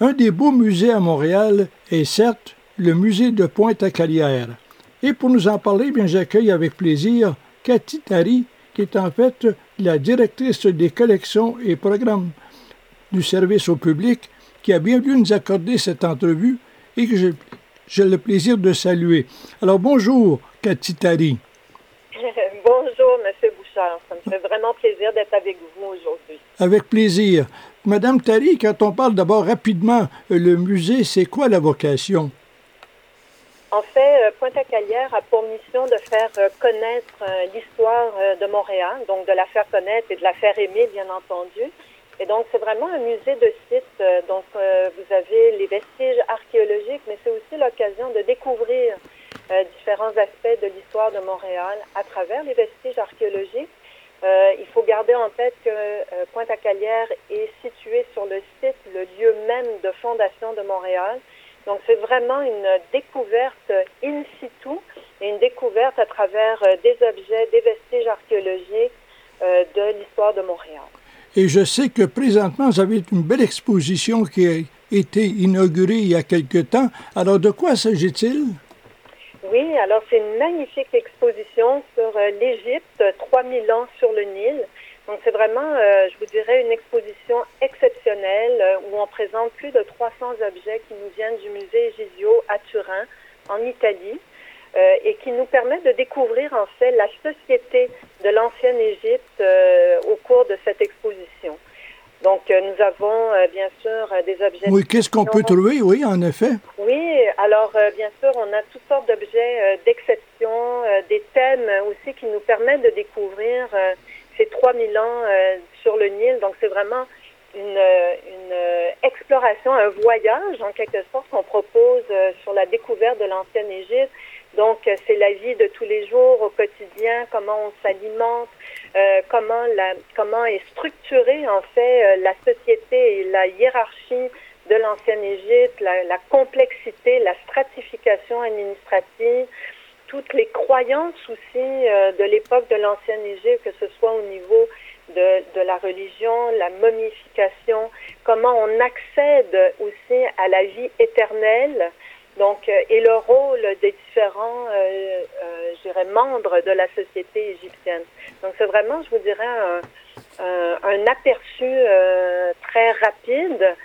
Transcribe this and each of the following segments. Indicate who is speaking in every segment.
Speaker 1: Un des beaux musées à Montréal est certes le musée de Pointe-à-Calière. Et pour nous en parler, bien j'accueille avec plaisir Cathy Tari, qui est en fait la directrice des collections et programmes du service au public, qui a bien voulu nous accorder cette entrevue et que j'ai le plaisir de saluer. Alors bonjour, Cathy Tari.
Speaker 2: bonjour, M. Bouchard. Ça me fait vraiment plaisir d'être avec vous aujourd'hui.
Speaker 1: Avec plaisir. Madame Tari, quand on parle d'abord rapidement, le musée, c'est quoi la vocation?
Speaker 2: En fait, euh, Pointe-à-Calière a pour mission de faire euh, connaître euh, l'histoire de Montréal, donc de la faire connaître et de la faire aimer, bien entendu. Et donc, c'est vraiment un musée de site. Donc, vous avez les vestiges archéologiques, mais c'est aussi l'occasion de découvrir différents aspects de l'histoire de Montréal à travers les vestiges archéologiques. Il faut garder en tête que Pointe-à-Calière est situé sur le site, le lieu même de fondation de Montréal. Donc, c'est vraiment une découverte in situ et une découverte à travers euh, des objets, des vestiges archéologiques euh, de l'histoire de Montréal.
Speaker 1: Et je sais que présentement, vous avez une belle exposition qui a été inaugurée il y a quelque temps. Alors, de quoi s'agit-il?
Speaker 2: Oui, alors c'est une magnifique exposition sur euh, l'Égypte, 3000 ans sur le Nil. Donc c'est vraiment, euh, je vous dirais, une exposition exceptionnelle euh, où on présente plus de 300 objets qui nous viennent du musée Gisio à Turin, en Italie, euh, et qui nous permet de découvrir en fait la société de l'ancienne Égypte au cours de cette exposition. Donc nous avons bien sûr des objets.
Speaker 1: Oui, qu'est-ce qu'on peut trouver, oui, en effet.
Speaker 2: Oui, alors bien sûr, on a toutes sortes d'objets d'exception, des thèmes aussi qui nous permettent de découvrir c'est 3000 ans euh, sur le Nil. Donc, c'est vraiment une, une, euh, exploration, un voyage en quelque sorte qu'on propose euh, sur la découverte de l'ancienne Égypte. Donc, c'est la vie de tous les jours au quotidien, comment on s'alimente, comment, la, comment est structurée en fait la société et la hiérarchie de l'ancienne Égypte, la, la, complexité, la stratification administrative, toutes les croyances aussi euh, de l'époque de l'ancienne Égypte, que ce soit au niveau de, de, la religion, la momification, comment on accède aussi à la vie éternelle, donc euh, et le rôle des différents, euh, euh, membres de la société égyptienne. Donc c'est vraiment, je vous dirais, un, un, un aperçu euh, très rapide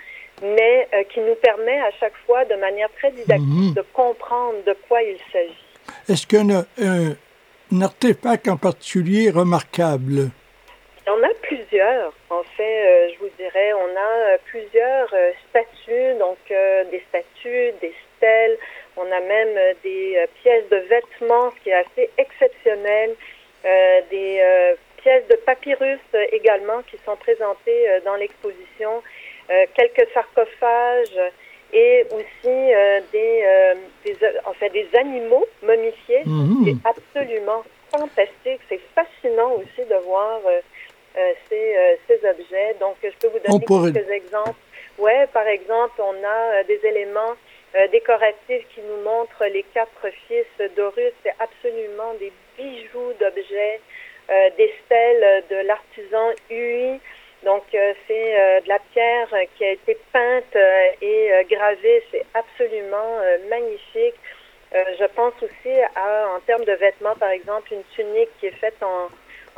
Speaker 2: mais qui nous permet à chaque fois, de manière très didactique, mmh. de comprendre de quoi il s'agit.
Speaker 1: Est-ce qu'il y a un, un, artefact en particulier remarquable?
Speaker 2: Il y en a plusieurs. En fait, euh, je vous dirais, on a euh, plusieurs euh, statues, donc euh, des statues, des stèles. On a même euh, des euh, pièces de vêtements, ce qui est assez exceptionnel. des pièces de papyrus également qui sont présentées dans l'exposition. Quelques sarcophages et aussi euh, des, euh, des, en fait, des animaux momifiés.
Speaker 1: Mhm.
Speaker 2: C'est absolument fantastique. C'est fascinant aussi de voir euh, ces, ces objets. Donc, je peux vous donner
Speaker 1: pourrait...
Speaker 2: quelques exemples. Ouais, par exemple, on a des éléments décoratifs qui nous montrent les quatre fils d'Horus. C'est absolument des bijoux d'objets, des stèles de l'artisan Hui. Donc, euh, c'est euh, de la pierre qui a été peinte euh, et gravée. C'est absolument magnifique. je pense aussi à, en termes de vêtements, par exemple, une tunique qui est faite en,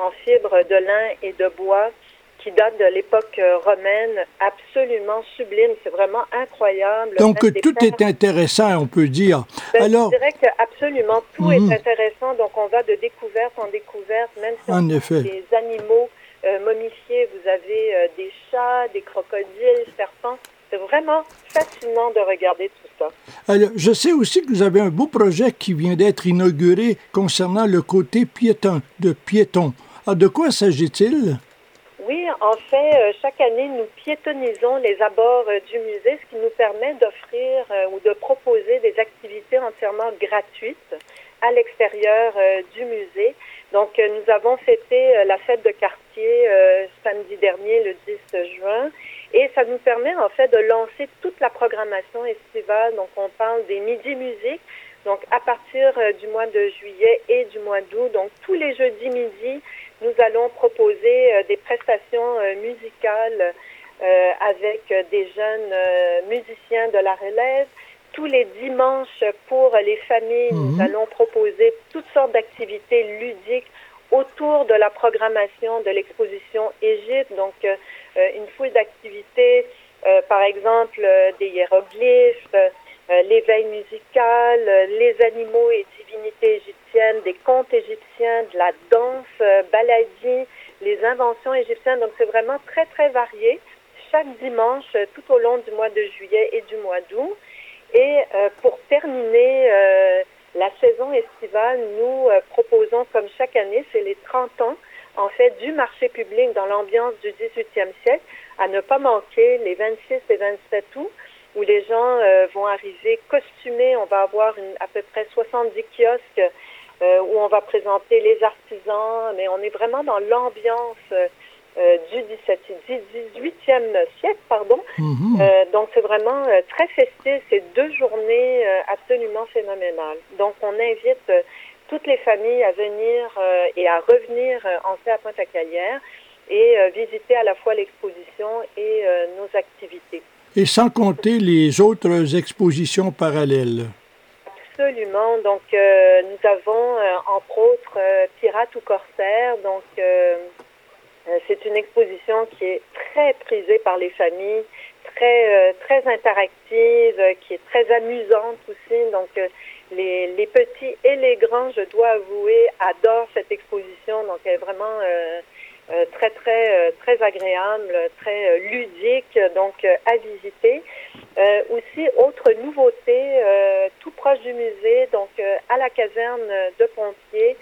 Speaker 2: en fibre de lin et de bois qui date de l'époque romaine, absolument sublime. C'est vraiment incroyable.
Speaker 1: Donc, tout est intéressant, on peut dire.
Speaker 2: Ben,
Speaker 1: Alors,
Speaker 2: je dirais que absolument tout est intéressant. Donc, on va de découverte en découverte, même si
Speaker 1: en
Speaker 2: on
Speaker 1: effet.
Speaker 2: des animaux momifiés, vous avez euh, des chats, des crocodiles, serpents. C'est vraiment fascinant de regarder tout ça.
Speaker 1: Alors, je sais aussi que vous avez un beau projet qui vient d'être inauguré concernant le côté piéton, de piéton. Ah, de quoi s'agit-il?
Speaker 2: Oui, en fait, euh, chaque année, nous piétonnisons les abords euh, du musée, ce qui nous permet d'offrir euh, ou de proposer des activités entièrement gratuites à l'extérieur du musée. Donc, nous avons fêté la fête de quartier samedi dernier, le 10 juin, et ça nous permet en fait de lancer toute la programmation estivale. Donc, on parle des midi musiques. Donc, à partir du mois de juillet et du mois d'août, donc tous les jeudis midi, nous allons proposer euh, des prestations euh, musicales avec des jeunes musiciens de la relève. Tous les dimanches pour les familles, nous
Speaker 1: Mhm.
Speaker 2: allons proposer toutes sortes d'activités ludiques autour de la programmation de l'exposition Égypte. Donc, euh, une foule d'activités, euh, par exemple euh, des hiéroglyphes, l'éveil musical, les animaux et divinités égyptiennes, des contes égyptiens, de la danse, baladie, les inventions égyptiennes. Donc, c'est vraiment très, très varié chaque dimanche tout au long du mois de juillet et du mois d'août. Et euh, pour terminer euh, la saison estivale, nous euh, proposons, comme chaque année, c'est les 30 ans, en fait, du marché public dans l'ambiance du 18e siècle, à ne pas manquer les 26 et 27 août, où les gens euh, vont arriver costumés. On va avoir une, à peu près 70 kiosques euh, où on va présenter les artisans, mais on est vraiment dans l'ambiance euh, euh, du 17, 18e siècle, pardon.
Speaker 1: Mhm.
Speaker 2: Euh, donc c'est vraiment euh, très festif, c'est deux journées euh, absolument phénoménales. Donc on invite toutes les familles à venir et à revenir en fait à Pointe-à-Calière et visiter à la fois l'exposition et nos activités.
Speaker 1: Et sans compter les autres expositions parallèles.
Speaker 2: Absolument. Donc, euh, nous avons, euh, entre autres, euh, Pirates ou Corsaires. Donc, c'est une exposition qui est très prisée par les familles, très, euh, interactive, qui est très amusante aussi. Donc, euh, les, les petits et les grands, je dois avouer, adorent cette exposition. Donc, elle est vraiment euh, très, très, très agréable, très ludique, donc à visiter. Aussi, autre nouveauté, tout proche du musée, donc à la caserne de Pompiers,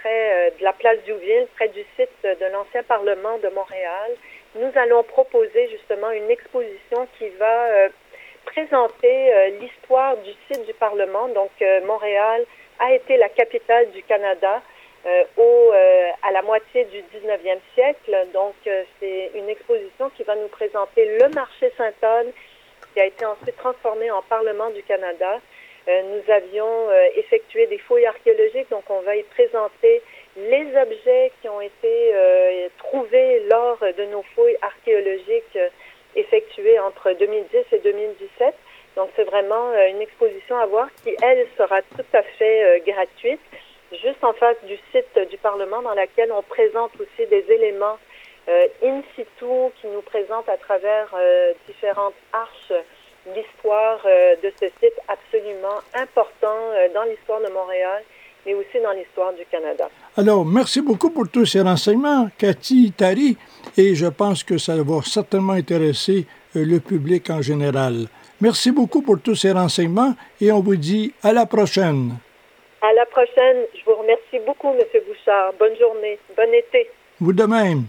Speaker 2: près euh, de la place Douville, près du site de l'ancien Parlement de Montréal, nous allons proposer justement une exposition qui va euh, présenter euh, l'histoire du site du Parlement. Donc, euh, Montréal a été la capitale du Canada euh, au, euh, à la moitié du 19e siècle. Donc, euh, c'est une exposition qui va nous présenter le marché Saint-Anne, qui a été ensuite transformé en Parlement du Canada. Euh, nous avions euh, effectué des fouilles archéologiques, donc on va y présenter les objets qui ont été euh, trouvés lors de nos fouilles archéologiques effectuées entre 2010 et 2017. Donc c'est vraiment une exposition à voir qui, elle, sera tout à fait gratuite, juste en face du site du Parlement dans laquelle on présente aussi des éléments in situ qui nous présentent à travers différentes arches l'histoire euh, de ce site absolument important euh, dans l'histoire de Montréal, mais aussi dans l'histoire du Canada.
Speaker 1: Alors, merci beaucoup pour tous ces renseignements, Cathy Tari, et je pense que ça va certainement intéresser euh, le public en général. Merci beaucoup pour tous ces renseignements et on vous dit à la prochaine.
Speaker 2: À la prochaine. Je vous remercie beaucoup, M. Bouchard. Bonne journée. Bon été.
Speaker 1: Vous de même.